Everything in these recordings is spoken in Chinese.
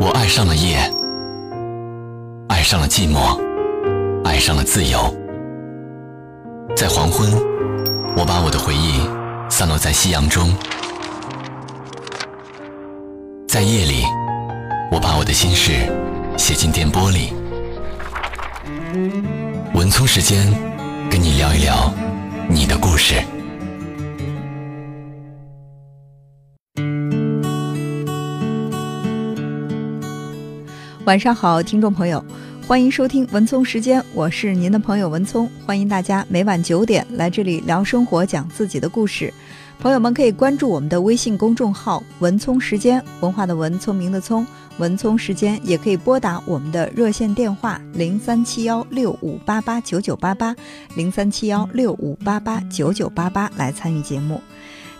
我爱上了夜，爱上了寂寞，爱上了自由。在黄昏，我把我的回忆散落在夕阳中；在夜里，我把我的心事写进电波里。文聪时间，跟你聊一聊你的故事。晚上好，听众朋友，欢迎收听文聪时间，我是您的朋友文聪，欢迎大家每晚九点来这里聊生活，讲自己的故事。朋友们可以关注我们的微信公众号“文聪时间”，文化的文，聪明的聪，文聪时间也可以拨打我们的热线电话零三七幺六五八八九九八八零三七幺六五八八九九八八来参与节目。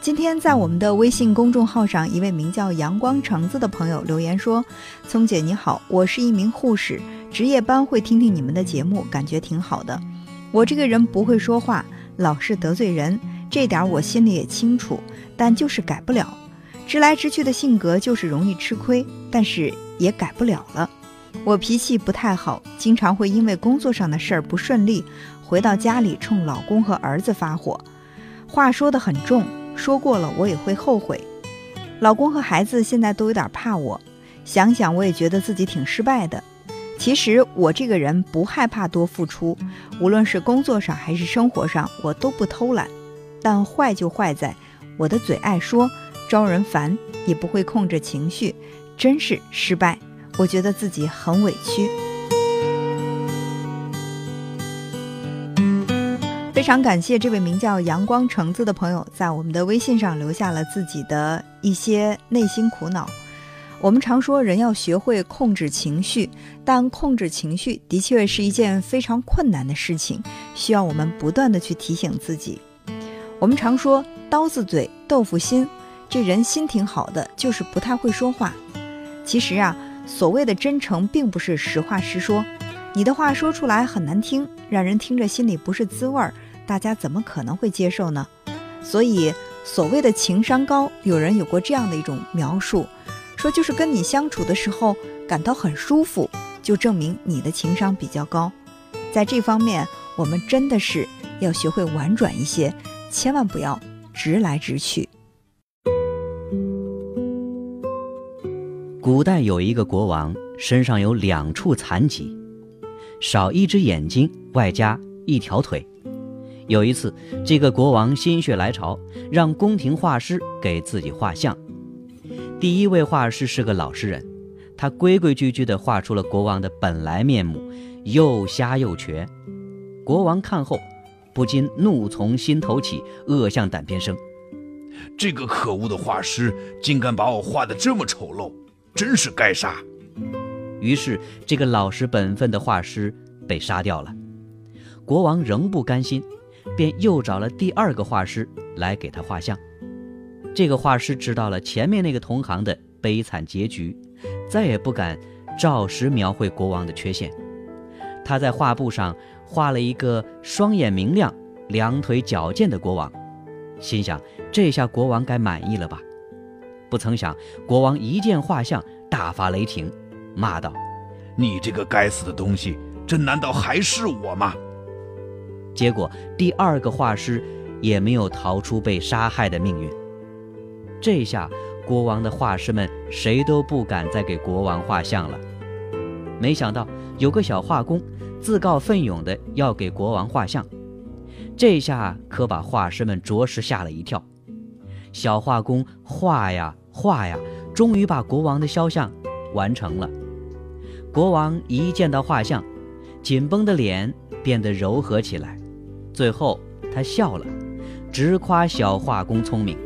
今天在我们的微信公众号上，一位名叫阳光橙子的朋友留言说：“聪姐你好，我是一名护士，值夜班会听听你们的节目，感觉挺好的。我这个人不会说话，老是得罪人，这点我心里也清楚，但就是改不了。直来直去的性格就是容易吃亏，但是也改不了了。我脾气不太好，经常会因为工作上的事儿不顺利，回到家里冲老公和儿子发火，话说得很重。”说过了，我也会后悔。老公和孩子现在都有点怕我，想想我也觉得自己挺失败的。其实我这个人不害怕多付出，无论是工作上还是生活上，我都不偷懒。但坏就坏在我的嘴爱说，招人烦，也不会控制情绪，真是失败。我觉得自己很委屈。非常感谢这位名叫阳光橙子的朋友在我们的微信上留下了自己的一些内心苦恼。我们常说人要学会控制情绪，但控制情绪的确是一件非常困难的事情，需要我们不断的去提醒自己。我们常说刀子嘴豆腐心，这人心挺好的，就是不太会说话。其实啊，所谓的真诚，并不是实话实说，你的话说出来很难听，让人听着心里不是滋味儿。大家怎么可能会接受呢？所以所谓的情商高，有人有过这样的一种描述，说就是跟你相处的时候感到很舒服，就证明你的情商比较高。在这方面，我们真的是要学会婉转一些，千万不要直来直去。古代有一个国王，身上有两处残疾，少一只眼睛，外加一条腿。有一次，这个国王心血来潮，让宫廷画师给自己画像。第一位画师是个老实人，他规规矩矩地画出了国王的本来面目，又瞎又瘸。国王看后，不禁怒从心头起，恶向胆边生。这个可恶的画师竟敢把我画得这么丑陋，真是该杀！于是，这个老实本分的画师被杀掉了。国王仍不甘心。便又找了第二个画师来给他画像。这个画师知道了前面那个同行的悲惨结局，再也不敢照实描绘国王的缺陷。他在画布上画了一个双眼明亮、两腿矫健的国王，心想这下国王该满意了吧？不曾想，国王一见画像大发雷霆，骂道：“你这个该死的东西，这难道还是我吗？”结果，第二个画师也没有逃出被杀害的命运。这下，国王的画师们谁都不敢再给国王画像了。没想到，有个小画工自告奋勇的要给国王画像，这下可把画师们着实吓了一跳。小画工画呀画呀，终于把国王的肖像完成了。国王一见到画像，紧绷的脸变得柔和起来。最后，他笑了，直夸小画工聪明。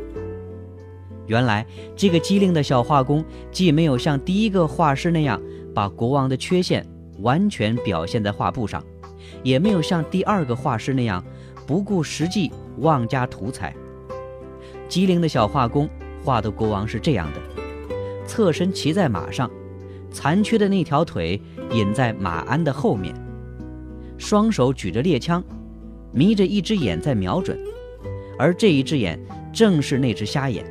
原来，这个机灵的小画工既没有像第一个画师那样把国王的缺陷完全表现在画布上，也没有像第二个画师那样不顾实际妄加图彩。机灵的小画工画的国王是这样的：侧身骑在马上，残缺的那条腿隐在马鞍的后面，双手举着猎枪。眯着一只眼在瞄准，而这一只眼正是那只瞎眼。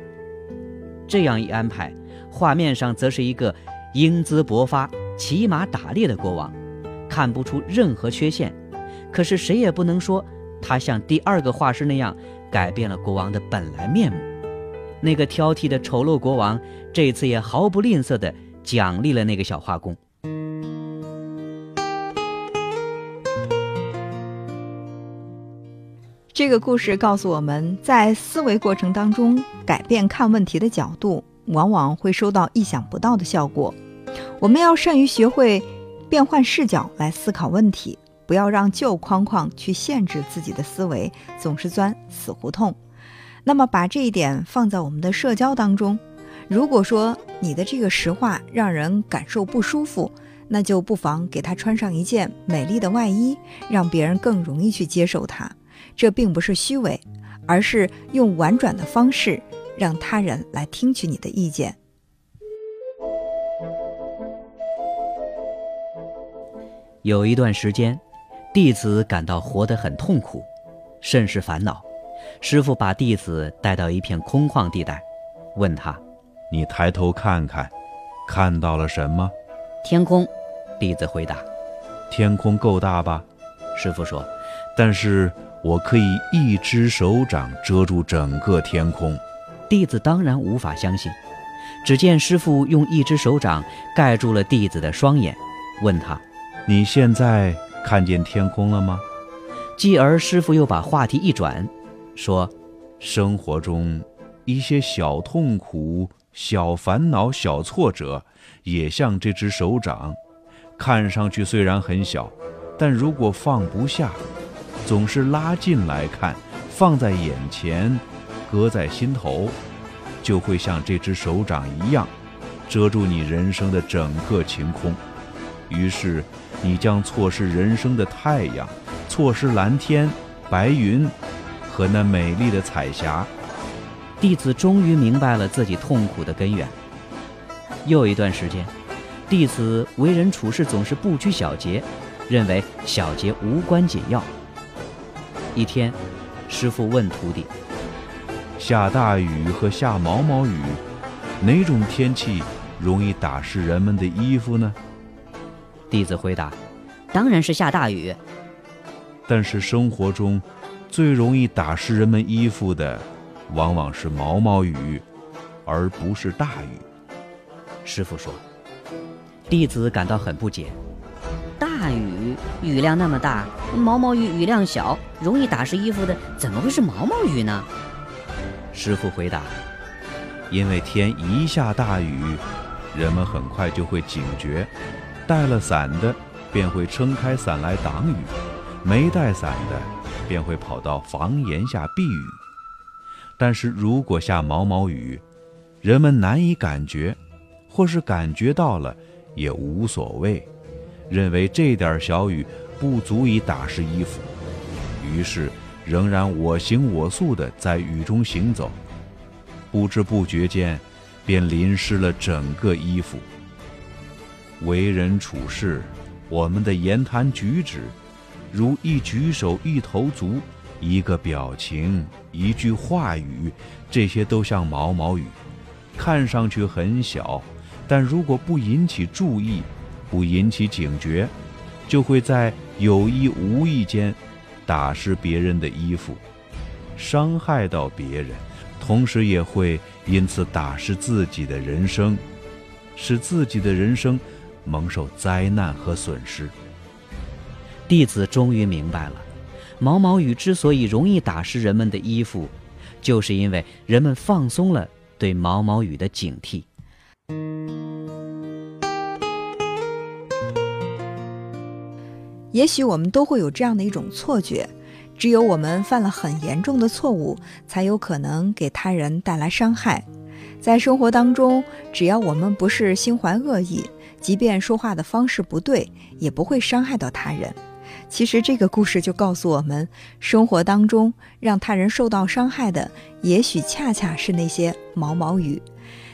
这样一安排，画面上则是一个英姿勃发、骑马打猎的国王，看不出任何缺陷。可是谁也不能说他像第二个画师那样改变了国王的本来面目。那个挑剔的丑陋国王这次也毫不吝啬地奖励了那个小画工。这个故事告诉我们在思维过程当中，改变看问题的角度，往往会收到意想不到的效果。我们要善于学会变换视角来思考问题，不要让旧框框去限制自己的思维，总是钻死胡同。那么，把这一点放在我们的社交当中，如果说你的这个实话让人感受不舒服，那就不妨给他穿上一件美丽的外衣，让别人更容易去接受它。这并不是虚伪，而是用婉转的方式让他人来听取你的意见。有一段时间，弟子感到活得很痛苦，甚是烦恼。师傅把弟子带到一片空旷地带，问他：“你抬头看看，看到了什么？”天空。弟子回答：“天空够大吧？”师傅说：“但是。”我可以一只手掌遮住整个天空，弟子当然无法相信。只见师傅用一只手掌盖住了弟子的双眼，问他：“你现在看见天空了吗？”继而师傅又把话题一转，说：“生活中一些小痛苦、小烦恼、小挫折，也像这只手掌，看上去虽然很小，但如果放不下。”总是拉近来看，放在眼前，搁在心头，就会像这只手掌一样，遮住你人生的整个晴空。于是，你将错失人生的太阳，错失蓝天、白云和那美丽的彩霞。弟子终于明白了自己痛苦的根源。又一段时间，弟子为人处事总是不拘小节，认为小节无关紧要。一天，师傅问徒弟：“下大雨和下毛毛雨，哪种天气容易打湿人们的衣服呢？”弟子回答：“当然是下大雨。”但是生活中，最容易打湿人们衣服的，往往是毛毛雨，而不是大雨。师傅说：“弟子感到很不解。”大雨雨量那么大，毛毛雨雨量小，容易打湿衣服的，怎么会是毛毛雨呢？师傅回答：“因为天一下大雨，人们很快就会警觉，带了伞的便会撑开伞来挡雨，没带伞的便会跑到房檐下避雨。但是如果下毛毛雨，人们难以感觉，或是感觉到了也无所谓。”认为这点小雨不足以打湿衣服，于是仍然我行我素地在雨中行走，不知不觉间便淋湿了整个衣服。为人处事，我们的言谈举止，如一举手、一投足、一个表情、一句话语，这些都像毛毛雨，看上去很小，但如果不引起注意。不引起警觉，就会在有意无意间打湿别人的衣服，伤害到别人，同时也会因此打湿自己的人生，使自己的人生蒙受灾难和损失。弟子终于明白了，毛毛雨之所以容易打湿人们的衣服，就是因为人们放松了对毛毛雨的警惕。也许我们都会有这样的一种错觉：只有我们犯了很严重的错误，才有可能给他人带来伤害。在生活当中，只要我们不是心怀恶意，即便说话的方式不对，也不会伤害到他人。其实，这个故事就告诉我们，生活当中让他人受到伤害的，也许恰恰是那些毛毛雨。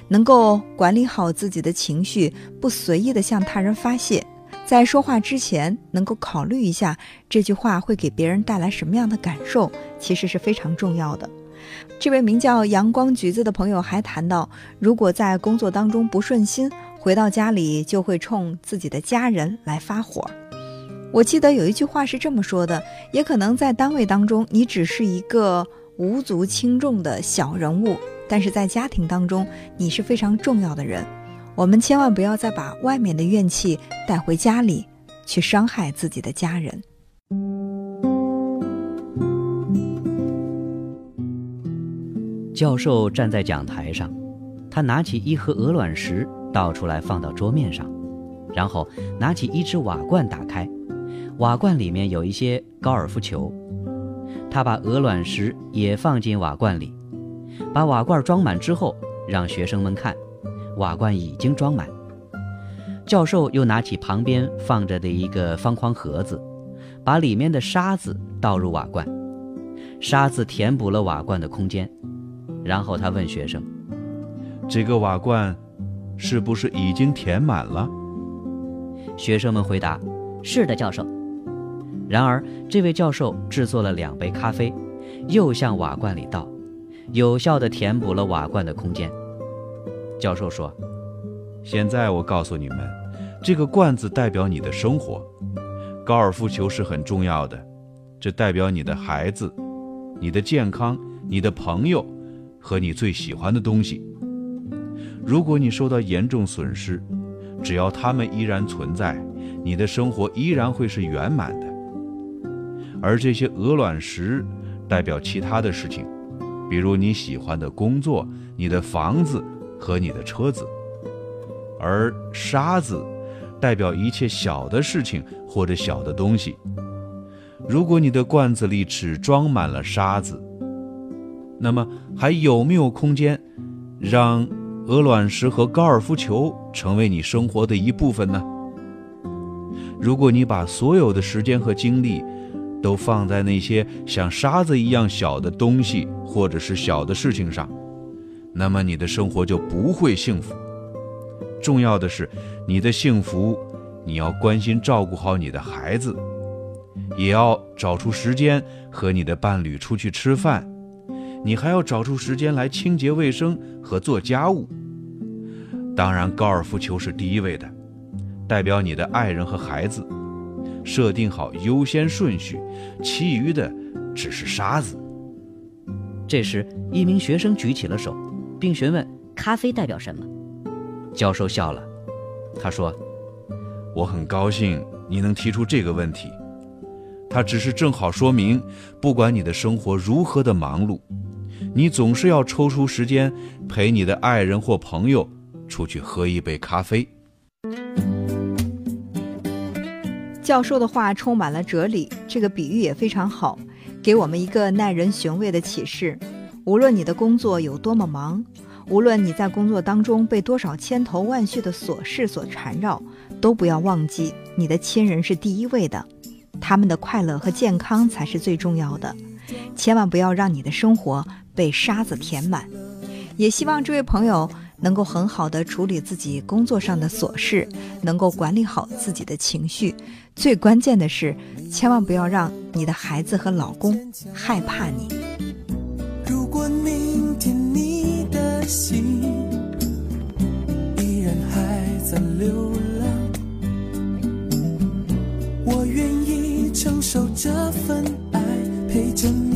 能够管理好自己的情绪，不随意的向他人发泄。在说话之前，能够考虑一下这句话会给别人带来什么样的感受，其实是非常重要的。这位名叫阳光橘子的朋友还谈到，如果在工作当中不顺心，回到家里就会冲自己的家人来发火。我记得有一句话是这么说的，也可能在单位当中，你只是一个无足轻重的小人物，但是在家庭当中，你是非常重要的人。我们千万不要再把外面的怨气带回家里，去伤害自己的家人。教授站在讲台上，他拿起一盒鹅卵石倒出来放到桌面上，然后拿起一只瓦罐打开。瓦罐里面有一些高尔夫球，他把鹅卵石也放进瓦罐里，把瓦罐装满之后，让学生们看，瓦罐已经装满。教授又拿起旁边放着的一个方框盒子，把里面的沙子倒入瓦罐，沙子填补了瓦罐的空间。然后他问学生：“这个瓦罐是不是已经填满了？”学生们回答：“是的，教授。”然而，这位教授制作了两杯咖啡，又向瓦罐里倒，有效地填补了瓦罐的空间。教授说：“现在我告诉你们，这个罐子代表你的生活，高尔夫球是很重要的，这代表你的孩子、你的健康、你的朋友和你最喜欢的东西。如果你受到严重损失，只要它们依然存在，你的生活依然会是圆满的。”而这些鹅卵石代表其他的事情，比如你喜欢的工作、你的房子和你的车子；而沙子代表一切小的事情或者小的东西。如果你的罐子里只装满了沙子，那么还有没有空间让鹅卵石和高尔夫球成为你生活的一部分呢？如果你把所有的时间和精力，都放在那些像沙子一样小的东西，或者是小的事情上，那么你的生活就不会幸福。重要的是，你的幸福，你要关心照顾好你的孩子，也要找出时间和你的伴侣出去吃饭，你还要找出时间来清洁卫生和做家务。当然，高尔夫球是第一位的，代表你的爱人和孩子。设定好优先顺序，其余的只是沙子。这时，一名学生举起了手，并询问：“咖啡代表什么？”教授笑了，他说：“我很高兴你能提出这个问题。它只是正好说明，不管你的生活如何的忙碌，你总是要抽出时间陪你的爱人或朋友出去喝一杯咖啡。”教授的话充满了哲理，这个比喻也非常好，给我们一个耐人寻味的启示。无论你的工作有多么忙，无论你在工作当中被多少千头万绪的琐事所缠绕，都不要忘记你的亲人是第一位的，他们的快乐和健康才是最重要的。千万不要让你的生活被沙子填满。也希望这位朋友能够很好的处理自己工作上的琐事，能够管理好自己的情绪。最关键的是，千万不要让你的孩子和老公害怕你。明天你的心依然还在流浪，我愿意承受这份爱，陪着你，